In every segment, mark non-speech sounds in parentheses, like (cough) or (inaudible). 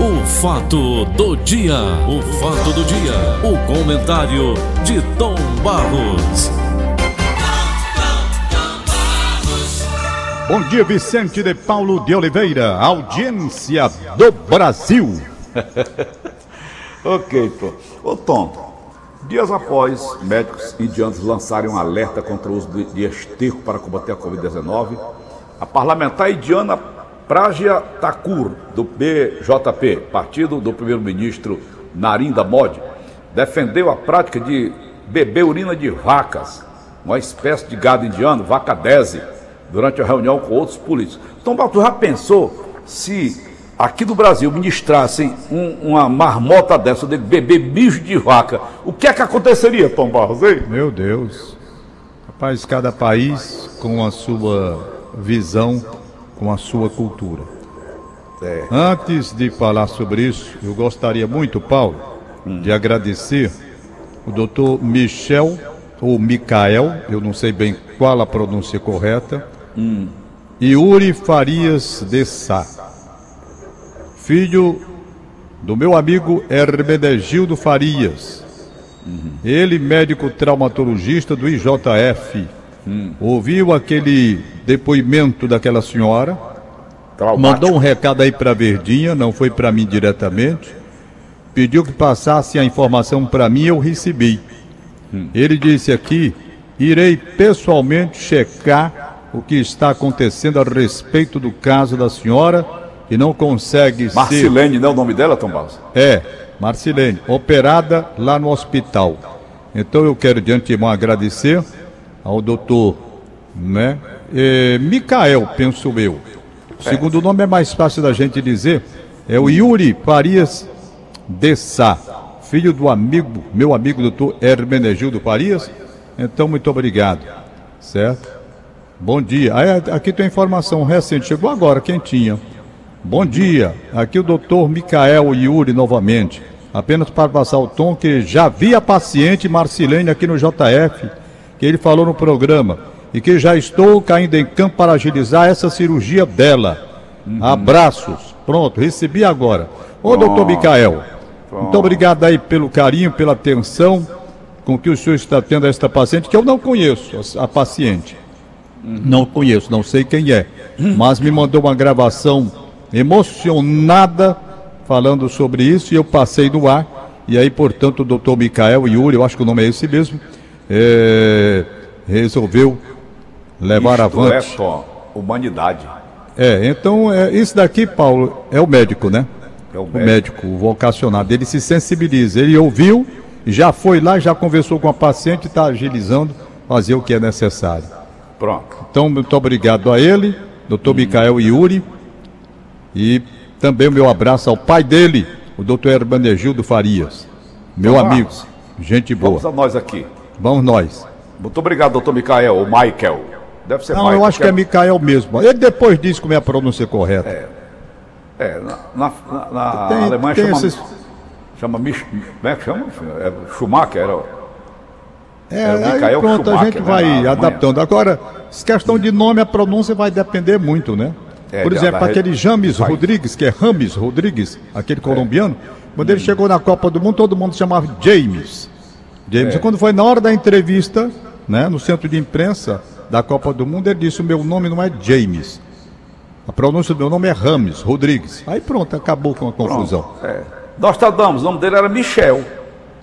O fato do dia, o fato do dia, o comentário de Tom Barros. Bom dia, Vicente de Paulo de Oliveira, audiência do Brasil. (laughs) ok, Tom. Ô, Tom, dias após médicos indianos lançarem um alerta contra o uso de esterco para combater a Covid-19, a parlamentar indiana Pragya Thakur, do BJP, partido do primeiro-ministro Narinda Modi, defendeu a prática de beber urina de vacas, uma espécie de gado indiano, vaca dese, durante a reunião com outros políticos. Então, Balto já pensou se aqui do Brasil ministrassem um, uma marmota dessa de beber bicho de vaca, o que é que aconteceria, Tom Barros, hein? Meu Deus. Rapaz, cada país com a sua visão com a sua cultura. É. Antes de falar sobre isso, eu gostaria muito, Paulo, hum. de agradecer o doutor Michel, ou Micael, eu não sei bem qual a pronúncia correta, hum. Yuri Farias de Sá, filho do meu amigo Hermenegildo Farias, uhum. ele médico traumatologista do IJF, hum. ouviu aquele depoimento daquela senhora, Traumático. mandou um recado aí para Verdinha, não foi para mim diretamente, pediu que passasse a informação para mim, eu recebi. Hum. Ele disse aqui: irei pessoalmente checar o que está acontecendo a respeito do caso da senhora e não consegue Marcilene, ser... não é o nome dela, Tom Barros? É, Marcilene, operada lá no hospital. Então eu quero de antemão agradecer ao doutor, né? É, Micael, penso eu. O segundo nome é mais fácil da gente dizer. É o Yuri Farias de Sá, filho do amigo, meu amigo doutor Hermenegildo Farias. Então, muito obrigado. Certo? Bom dia. Aqui tem informação recente, chegou agora, quentinha. Bom dia. Aqui o doutor Micael Yuri novamente. Apenas para passar o tom que já vi a paciente Marcilene aqui no JF que ele falou no programa e que já estou caindo em campo para agilizar essa cirurgia dela. Uhum. Abraços. Pronto, recebi agora. Ô, Pronto. doutor Micael, Pronto. muito obrigado aí pelo carinho, pela atenção com que o senhor está tendo a esta paciente, que eu não conheço, a paciente. Uhum. Não conheço, não sei quem é, mas me mandou uma gravação emocionada falando sobre isso e eu passei no ar. E aí, portanto, o doutor Micael Yuri, eu acho que o nome é esse mesmo, é, resolveu levar Isto avante. é só humanidade. É, então é, isso daqui, Paulo, é o médico, né? É o médico. o médico, o vocacionado. Ele se sensibiliza, ele ouviu, já foi lá, já conversou com a paciente, está agilizando, fazer o que é necessário. Pronto. Então, muito obrigado a ele, doutor hum. Micael Yuri, e também o meu abraço ao pai dele, o doutor Hermanegildo Farias, meu Vamos amigo, gente boa. Vamos a nós aqui. Vamos nós. Muito obrigado, doutor Micael, ou Michael. Deve ser Não, Michael, eu acho que é, é Micael mesmo. Ele depois disse como é a pronúncia correta. É, é na, na, na tem, Alemanha tem chama, esses... chama Mich, como é que chama? É, Schumacher, era... É, aí pronto, Schumacher, a gente né, vai adaptando. Agora, questão de nome, a pronúncia vai depender muito, né? É, Por exemplo, aquele James. Rodrigues, que é Rames Rodrigues, aquele colombiano, quando hum. ele chegou na Copa do Mundo, todo mundo chamava James. James, é. quando foi na hora da entrevista, né, no centro de imprensa da Copa do Mundo, ele disse: o meu nome não é James. A pronúncia do meu nome é Rames Rodrigues. Aí pronto, acabou com a confusão. Pronto, é. Nostradamus, o nome dele era Michel.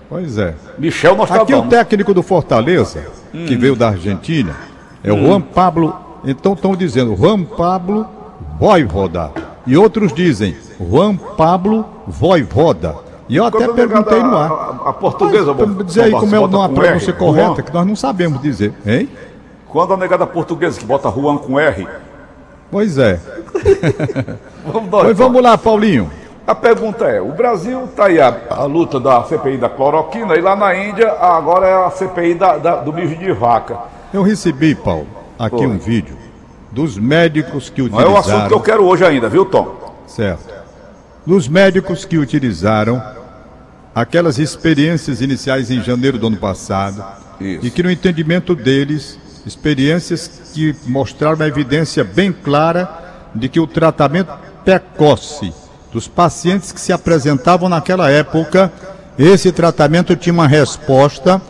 Pois é. Michel Nostradamus. Aqui o técnico do Fortaleza, hum. que veio da Argentina, é hum. o Juan Pablo. Então estão dizendo Juan Pablo Voivoda. E outros dizem Juan Pablo Voivoda. E eu até perguntei no ar. A, a portuguesa, Mas, dizer aí como é a pronúncia correta, Juan. que nós não sabemos dizer, hein? Quando a negada portuguesa que bota Juan com R. Pois é. (laughs) vamos, nós, pois vamos lá, Paulinho. A pergunta é: o Brasil está aí a, a, luta da CPI da cloroquina e lá na Índia agora é a CPI da, da, do mijo de vaca. Eu recebi, Paulo, aqui Foi. um vídeo dos médicos que utilizaram. Não é o assunto que eu quero hoje ainda, viu, Tom? Certo. Dos médicos que utilizaram aquelas experiências iniciais em janeiro do ano passado Isso. e que no entendimento deles, experiências que mostraram uma evidência bem clara de que o tratamento precoce dos pacientes que se apresentavam naquela época. Esse tratamento tinha uma resposta,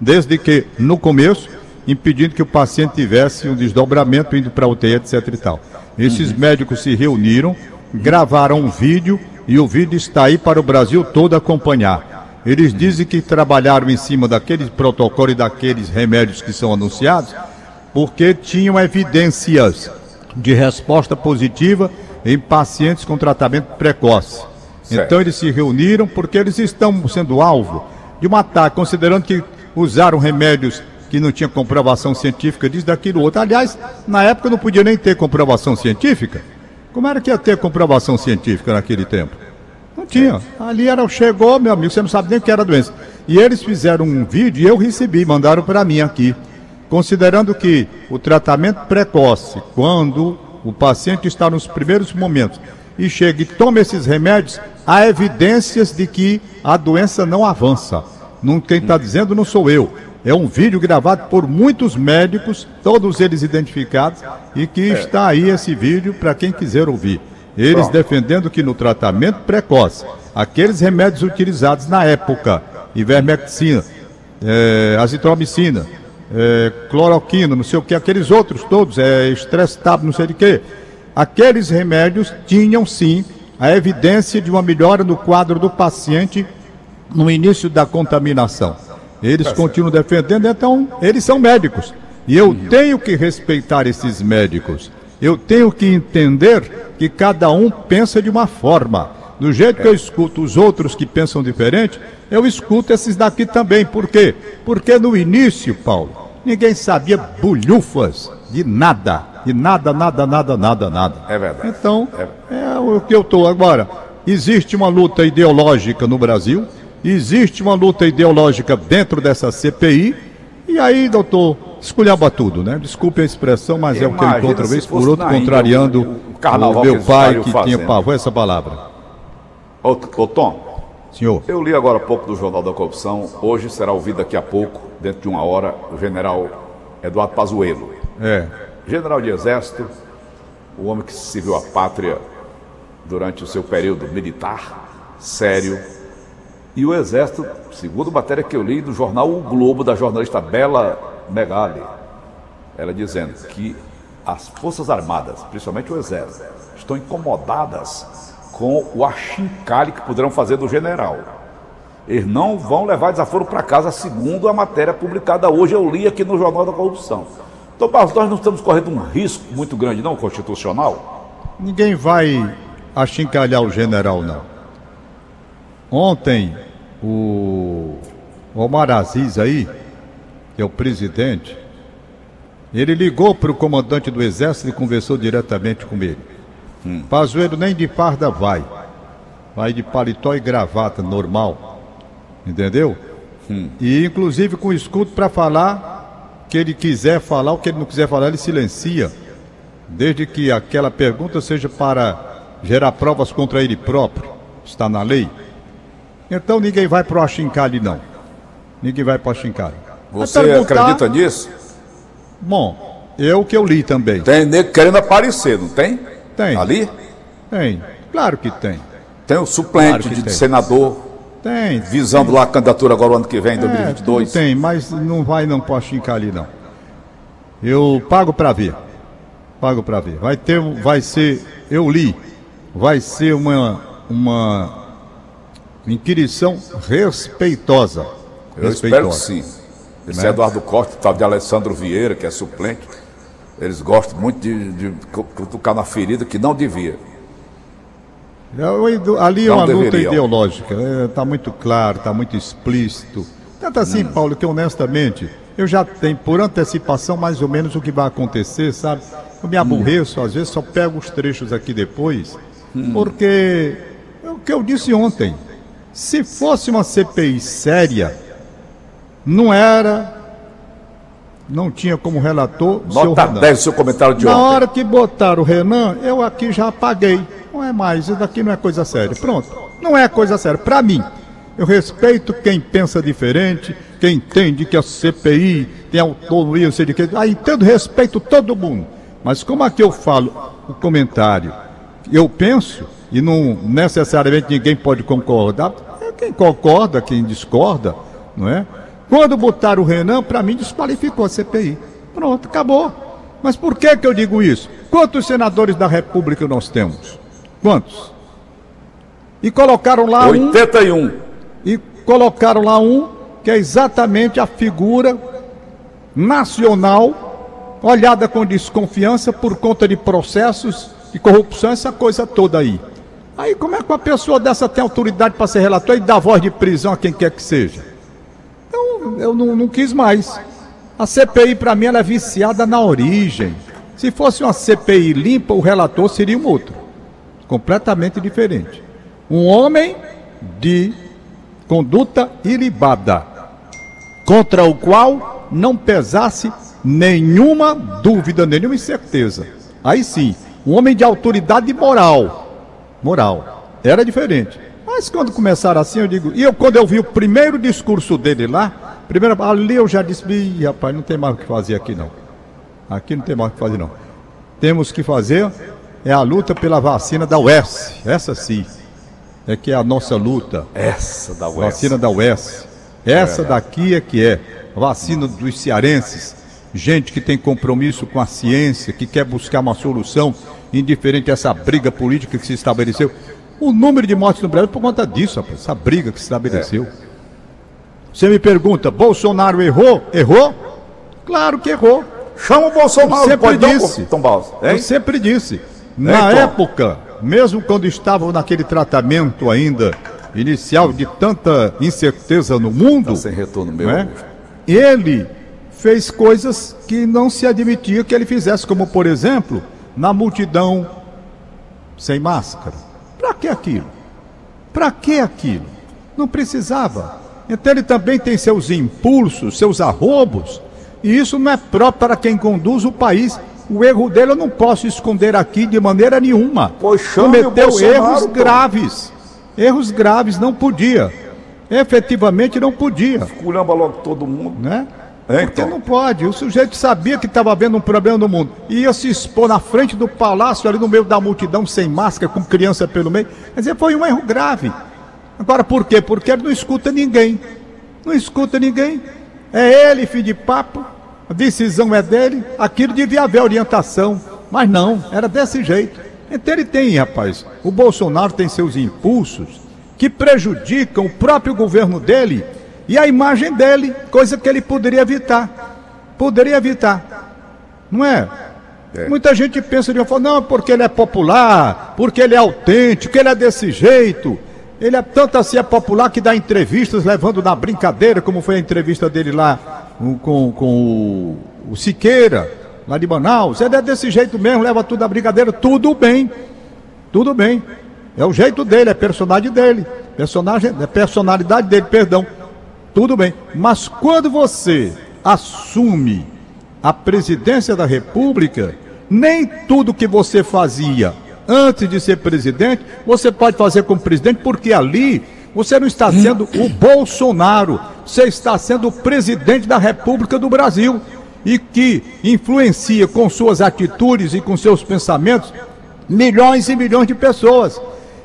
desde que no começo, impedindo que o paciente tivesse um desdobramento indo para a UTI, etc e tal. Esses uhum. médicos se reuniram, gravaram um vídeo e o vídeo está aí para o Brasil todo acompanhar. Eles dizem que trabalharam em cima daquele protocolo e daqueles remédios que são anunciados, porque tinham evidências de resposta positiva em pacientes com tratamento precoce. Certo. Então eles se reuniram porque eles estão sendo alvo de um ataque, considerando que usaram remédios que não tinham comprovação científica disso, daquilo, outro. Aliás, na época não podia nem ter comprovação científica. Como era que ia ter comprovação científica naquele tempo? Não tinha. Ali era, chegou, meu amigo, você não sabe nem o que era a doença. E eles fizeram um vídeo e eu recebi, mandaram para mim aqui. Considerando que o tratamento precoce, quando o paciente está nos primeiros momentos e chega e toma esses remédios, há evidências de que a doença não avança. Não, quem está dizendo não sou eu. É um vídeo gravado por muitos médicos, todos eles identificados, e que é. está aí esse vídeo para quem quiser ouvir. Eles Pronto. defendendo que no tratamento precoce, aqueles remédios utilizados na época, ivermectina, é, azitromicina, é, cloroquina, não sei o que, aqueles outros todos, é, estresse tab, não sei de quê, aqueles remédios tinham sim a evidência de uma melhora no quadro do paciente no início da contaminação. Eles tá continuam defendendo, então eles são médicos. E eu tenho que respeitar esses médicos. Eu tenho que entender que cada um pensa de uma forma. Do jeito que eu escuto os outros que pensam diferente, eu escuto esses daqui também. Por quê? Porque no início, Paulo, ninguém sabia bulhufas de nada. De nada, nada, nada, nada, nada. É verdade. Então, é, é o que eu estou agora. Existe uma luta ideológica no Brasil existe uma luta ideológica dentro dessa CPI, e aí, doutor, esculhamba tudo, né? Desculpe a expressão, mas é o que eu encontro vez por outro, contrariando o, o, o meu pai que fazendo. tinha pavor essa palavra. Ô, ô Tom, Senhor. Eu li agora há pouco do Jornal da Corrupção. Hoje será ouvido daqui a pouco, dentro de uma hora, o general Eduardo Pazuello. É. General de Exército, o homem que serviu a pátria durante o seu período militar, sério, e o Exército, segundo matéria que eu li do jornal O Globo, da jornalista Bela Megali, ela dizendo que as Forças Armadas, principalmente o Exército, estão incomodadas com o achincalhe que poderão fazer do general. Eles não vão levar desaforo para casa, segundo a matéria publicada hoje, eu li aqui no Jornal da Corrupção. Então, nós não estamos correndo um risco muito grande, não, constitucional? Ninguém vai achincalhar o general, não. Ontem, o Omar Aziz aí, que é o presidente, ele ligou para o comandante do exército e conversou diretamente com ele. Hum. Pazuello nem de farda vai. Vai de paletó e gravata normal. Entendeu? Hum. E inclusive com escudo para falar que ele quiser falar, o que ele não quiser falar, ele silencia. Desde que aquela pergunta seja para gerar provas contra ele próprio. Está na lei. Então ninguém vai pro Achincalhe, não. Ninguém vai pro Achincalhe. Você acredita nisso? Bom, eu que eu li também. Tem nego querendo aparecer, não tem? Tem. Ali? Tem. Claro que tem. Tem o suplente claro de tem. senador. Tem. Visando tem. lá a candidatura agora o ano que vem, em é, 2022. Tem, mas não vai não pro Achincalhe, não. Eu pago para ver. Pago para ver. Vai ter, vai ser, eu li, vai ser uma, uma inquirição respeitosa. Eu respeitosa. espero que sim. Esse né? Eduardo Costa, tal de Alessandro Vieira, que é suplente, eles gostam muito de, de cutucar na ferida que não devia. É, ali é uma luta ideológica, está é, muito claro, está muito explícito. Tanto assim, hum. Paulo, que honestamente, eu já tenho por antecipação mais ou menos o que vai acontecer, sabe? Eu me aborreço, hum. às vezes só pego os trechos aqui depois, hum. porque é o que eu disse ontem. Se fosse uma CPI séria, não era. Não tinha como relator. Nota seu 10 seu comentário de Na ontem. Na hora que botaram o Renan, eu aqui já apaguei. Não é mais, isso daqui não é coisa séria. Pronto. Não é coisa séria. Para mim, eu respeito quem pensa diferente, quem entende que a CPI tem autonomia, não sei de quê. Ah, entendo, respeito todo mundo. Mas como aqui eu falo o comentário, eu penso, e não necessariamente ninguém pode concordar. É quem concorda, quem discorda, não é? Quando botaram o Renan, para mim desqualificou a CPI. Pronto, acabou. Mas por que, que eu digo isso? Quantos senadores da República nós temos? Quantos? E colocaram lá 81. um. E colocaram lá um que é exatamente a figura nacional olhada com desconfiança por conta de processos de corrupção, essa coisa toda aí. Aí como é que uma pessoa dessa tem autoridade para ser relator e dar voz de prisão a quem quer que seja? Então, eu não, não quis mais. A CPI, para mim, ela é viciada na origem. Se fosse uma CPI limpa, o relator seria um outro. Completamente diferente. Um homem de conduta ilibada, contra o qual não pesasse nenhuma dúvida, nenhuma incerteza. Aí sim, um homem de autoridade moral. Moral. Era diferente. Mas quando começaram assim, eu digo. E eu, quando eu vi o primeiro discurso dele lá, primeiro, ali eu já disse: Ih, rapaz, não tem mais o que fazer aqui não. Aqui não tem mais o que fazer não. Temos que fazer é a luta pela vacina da UES. Essa sim. É que é a nossa luta. Essa da UES. Vacina da UES. Essa daqui é que é. Vacina dos cearenses. Gente que tem compromisso com a ciência, que quer buscar uma solução, indiferente a essa briga política que se estabeleceu. O número de mortes no Brasil é por conta disso, rapaz, essa briga que se estabeleceu. Você me pergunta, Bolsonaro errou? Errou? Claro que errou. Chama o Bolsonaro, Eu sempre pode disse. Tom Barros, Eu sempre disse. Na Tom? época, mesmo quando estavam naquele tratamento ainda inicial de tanta incerteza no mundo, Tá sem retorno meu. né? ele fez coisas que não se admitia que ele fizesse, como por exemplo, na multidão sem máscara. Para que aquilo? Para que aquilo? Não precisava. Então ele também tem seus impulsos, seus arrobos, e isso não é próprio para quem conduz o país. O erro dele eu não posso esconder aqui de maneira nenhuma. Cometeu erros graves. Erros graves, não podia. Efetivamente não podia Culamba logo todo mundo. né? É, Porque então. não pode. O sujeito sabia que estava havendo um problema no mundo. Ia se expor na frente do palácio, ali no meio da multidão, sem máscara, com criança pelo meio. Quer dizer, foi um erro grave. Agora, por quê? Porque ele não escuta ninguém. Não escuta ninguém. É ele, fim de papo. A decisão é dele. Aquilo devia haver orientação. Mas não, era desse jeito. Então ele tem, rapaz. O Bolsonaro tem seus impulsos que prejudicam o próprio governo dele e a imagem dele, coisa que ele poderia evitar. Poderia evitar. Não é? É. Muita gente pensa de uma forma, não, porque ele é popular, porque ele é autêntico, ele é desse jeito. Ele é tanto assim é popular que dá entrevistas levando na brincadeira, como foi a entrevista dele lá com, com o, o Siqueira, lá de Manaus. Ele é desse jeito mesmo, leva tudo na brincadeira, tudo bem. Tudo bem. É o jeito dele, é personagem dele. Personagem, é personalidade dele, perdão. Tudo bem. Mas quando você assume a presidência da República, nem tudo que você fazia antes de ser presidente, você pode fazer como presidente, porque ali você não está sendo o Bolsonaro, você está sendo o presidente da República do Brasil e que influencia com suas atitudes e com seus pensamentos milhões e milhões de pessoas.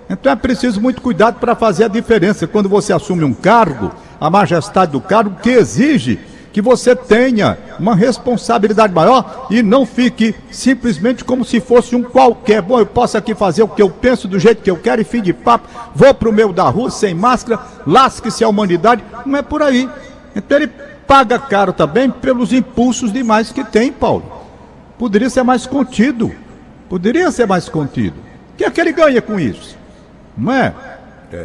Então é preciso muito cuidado para fazer a diferença. Quando você assume um cargo, a majestade do cargo que exige que você tenha uma responsabilidade maior e não fique simplesmente como se fosse um qualquer. Bom, eu posso aqui fazer o que eu penso do jeito que eu quero e fim de papo, vou pro meio da rua sem máscara, lasque-se a humanidade. Não é por aí. Então ele paga caro também pelos impulsos demais que tem, Paulo. Poderia ser mais contido. Poderia ser mais contido. O que é que ele ganha com isso? Não é?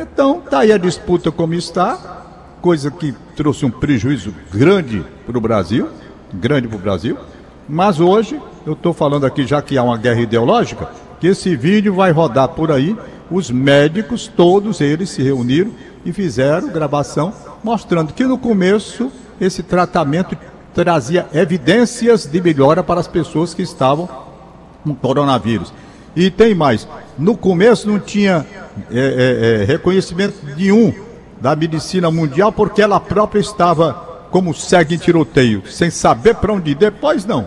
Então, tá aí a disputa como está, coisa que trouxe um prejuízo grande para o Brasil, grande para o Brasil. Mas hoje, eu estou falando aqui, já que há uma guerra ideológica, que esse vídeo vai rodar por aí. Os médicos, todos eles se reuniram e fizeram gravação mostrando que no começo esse tratamento trazia evidências de melhora para as pessoas que estavam com coronavírus. E tem mais, no começo não tinha é, é, é, reconhecimento nenhum da medicina mundial porque ela própria estava como segue em tiroteio, sem saber para onde ir. Depois não.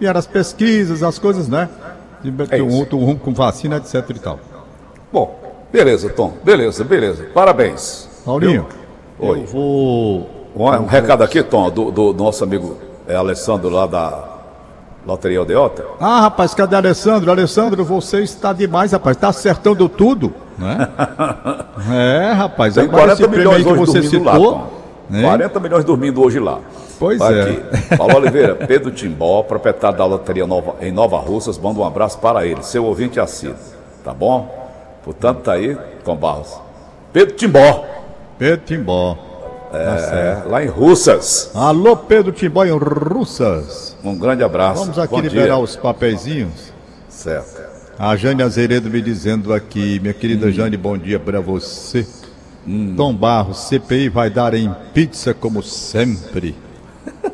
Vieram as pesquisas, as coisas, né? De- É um outro rumo com vacina, etc e tal. Bom, beleza, Tom. Beleza, beleza. Parabéns. Paulinho, Eu- Oi. eu vou. Um, um recado aqui, Tom, do, do nosso amigo é, Alessandro lá da Loteria Aldeota. Ah, rapaz, cadê Alessandro? Alessandro, você está demais, rapaz. Está acertando tudo, né? (laughs) É, rapaz. Tem agora 40 esse prêmio aí milhões que hoje você dormindo lá, citou. Tom. né? 40 milhões dormindo hoje lá. Pois Vai é. Aqui. Paulo (laughs) Oliveira, Pedro Timbó, proprietário da loteria Nova, em Nova Russas, manda um abraço para ele, seu ouvinte assíduo. Tá bom? Portanto, tá aí, Tom Barros. Pedro Timbó, Pedro Timbó. Tá é, lá em Russas. Alô, Pedro Timbó em Russas. Um grande abraço. Vamos aqui Bom liberar dia. os papeizinhos. Certo. A Jane Azeredo me dizendo aqui, minha querida Jane, bom dia para você. Tom Barros, CPI vai dar em pizza como sempre.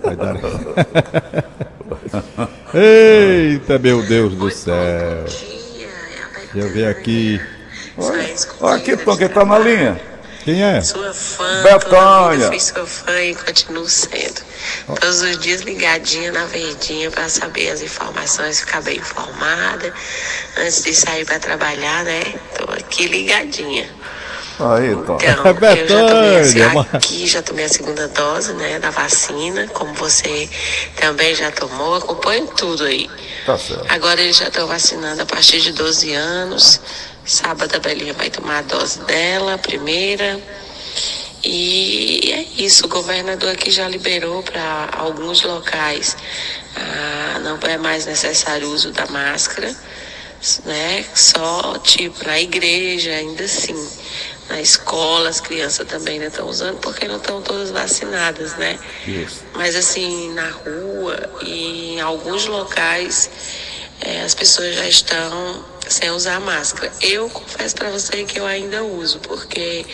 Vai dar. (laughs) Eita, meu Deus do céu. Deixa eu ver aqui. Olha aqui, Tom, quem tá na linha? Quem é? Sua fã, Betânia. vida fui sua fã e continuo sendo. Todos os dias ligadinha na verdinha para saber as informações, ficar bem informada. Antes de sair para trabalhar, né? Tô aqui ligadinha. Aí, Tom. Então, (laughs) eu já tomei a, aqui, já tomei a segunda dose, né, da vacina, como você também já tomou, acompanho tudo aí. Tá certo. Agora eles já estão vacinando a partir de 12 anos. Sábado a Belinha vai tomar a dose dela, a primeira. E é isso, o governador aqui já liberou para alguns locais. ah, não é mais necessário o uso da máscara, né? Só tipo na igreja, ainda assim. Na escola, as crianças também ainda estão usando, porque não estão todas vacinadas, né? Isso. Mas assim, na rua e em alguns locais eh, as pessoas já estão sem usar máscara. Eu confesso para você que eu ainda uso, porque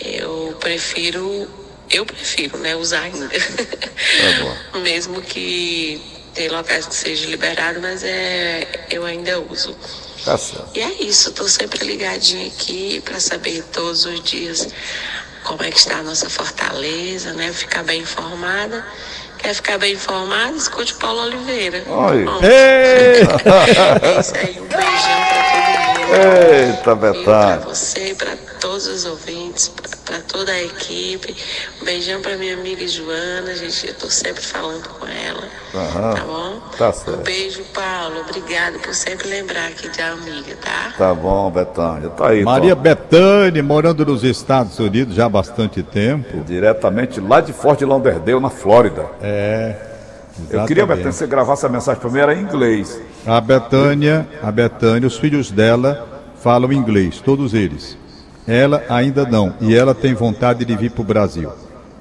eu prefiro, eu prefiro, né, usar ainda. bom. (laughs) Mesmo que tem locais que seja liberado, mas é, eu ainda uso. Tá certo. E é isso, tô sempre ligadinha aqui para saber todos os dias como é que está a nossa fortaleza, né? Ficar bem informada. Quer ficar bem informada? Escute Paulo Oliveira. Oi. Bom, é isso aí, um beijão para todo mundo. Eita, E para Betânia. você, para todos os ouvintes, para toda a equipe. Um beijão para minha amiga Joana, gente. Eu tô sempre falando com ela. Aham. Tá bom? Tá certo. Um beijo, Paulo. Obrigado por sempre lembrar aqui de amiga, tá? Tá bom, Betânia. Tá aí, Maria Tom. Bethânia, morando nos Estados Unidos já há bastante tempo. Diretamente lá de Fort Lauderdale, na Flórida. É. Eu queria, exatamente. Betânia, que você gravasse a mensagem pra mim, era em inglês. A Betânia, a Betânia, os filhos dela falam inglês, todos eles. Ela ainda não, e ela tem vontade de vir para o Brasil.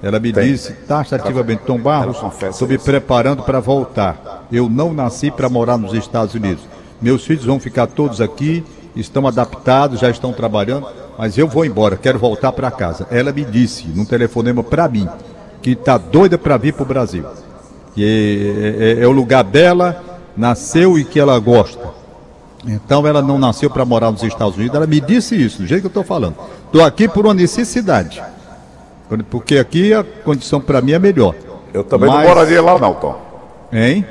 Ela me Tem. disse taxativamente, Tom Barros, estou me preparando para voltar. Eu não nasci para morar nos Estados Unidos. Meus filhos vão ficar todos aqui, estão adaptados, já estão trabalhando, mas eu vou embora, quero voltar para casa. Ela me disse, num telefonema para mim, que está doida para vir para o Brasil que é, é- é o lugar dela, nasceu e que ela gosta. Então ela não nasceu para morar nos Estados Unidos, ela me disse isso, do jeito que eu estou falando. Estou aqui por uma necessidade, porque aqui a condição para mim é melhor. Eu também Mas- não moraria lá, não, Tom. Hein?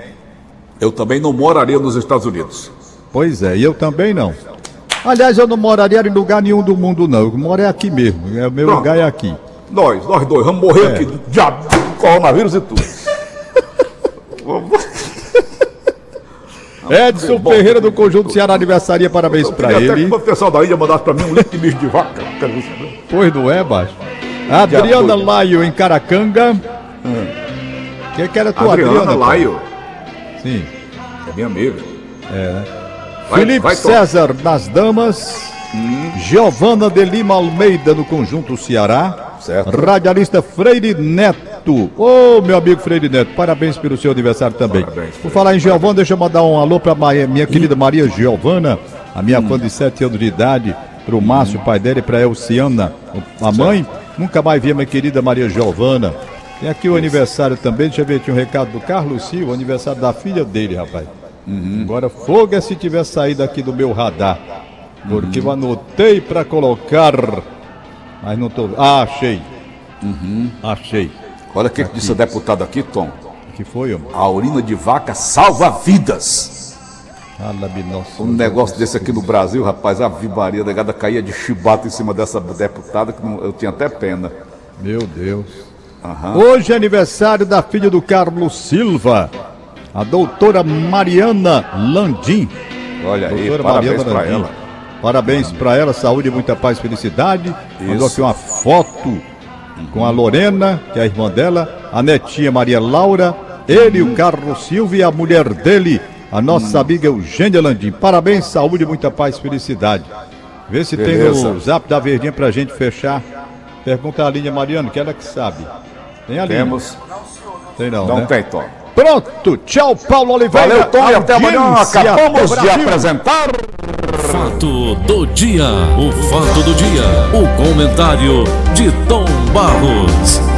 Eu também não moraria nos Estados Unidos. Pois é, e eu também não. Aliás, eu não moraria em lugar nenhum do mundo, não. Eu moro é aqui mesmo. É, o meu Pronto. lugar é aqui. Nós, nós dois, vamos morrer É. aqui diabo, coronavírus e tudo. Edson. Ferreira do Conjunto Ceará aniversaria, parabéns para queria até ele. que o pessoal da Índia mandasse pra mim um litro de mijo de vaca. Pois não é, baixo. Adriana. Laio em Caracanga. Quem que era tua Adriana Adriana? Laio, Sim. é minha amiga. Vai, Felipe vai. César nas damas. Giovana de Lima Almeida no Conjunto Ceará. Certo. Radialista Freire Neto. Ô, meu amigo Freire Neto, parabéns pelo seu aniversário também. Parabéns, Por falar em Giovana, deixa eu mandar um alô para minha querida Maria Giovana, a minha Hum. fã de 7 anos de idade, para o Márcio, pai dela, e para a Elciana, a mãe. Nunca mais vi a minha querida Maria Giovana. Tem aqui o aniversário também, deixa eu ver, tinha um recado do Carlos Silva, o aniversário da filha dele, rapaz. Uhum. Agora, fogo é se tiver saído aqui do meu radar. Porque Uhum. eu anotei para colocar. Mas não tô. Ah, achei. Uhum. Achei. Olha o que, que disse a deputada aqui, Tom. Que foi, homem? A urina de vaca salva vidas. Um negócio desse aqui no Brasil, rapaz, a vivaria da negada caía de chibata em cima dessa deputada que não, eu tinha até pena. Meu Deus. Uhum. Hoje é aniversário da filha do Carlos Silva, a doutora Mariana Landim. Olha doutora aí, parabéns para ela. Parabéns para ela, saúde, muita paz, felicidade. Isso. Mandou aqui uma foto com a Lorena, que é a irmã dela, a netinha Maria Laura, ele, o Carlos Silva e a mulher dele, a nossa amiga Eugênia Landim. Parabéns, saúde, muita paz, felicidade. Vê se Beleza. tem o zap da Verdinha pra gente fechar. Pergunta a linha, Mariano, que ela que sabe. Tem a linha? Temos. Tem não, Não né? tem, Tom. Pronto, tchau, Paulo Oliveira. Valeu, Tom, e até amanhã. Acabamos de apresentar. Fato do dia. O fato do dia. O comentário de Tom Barros.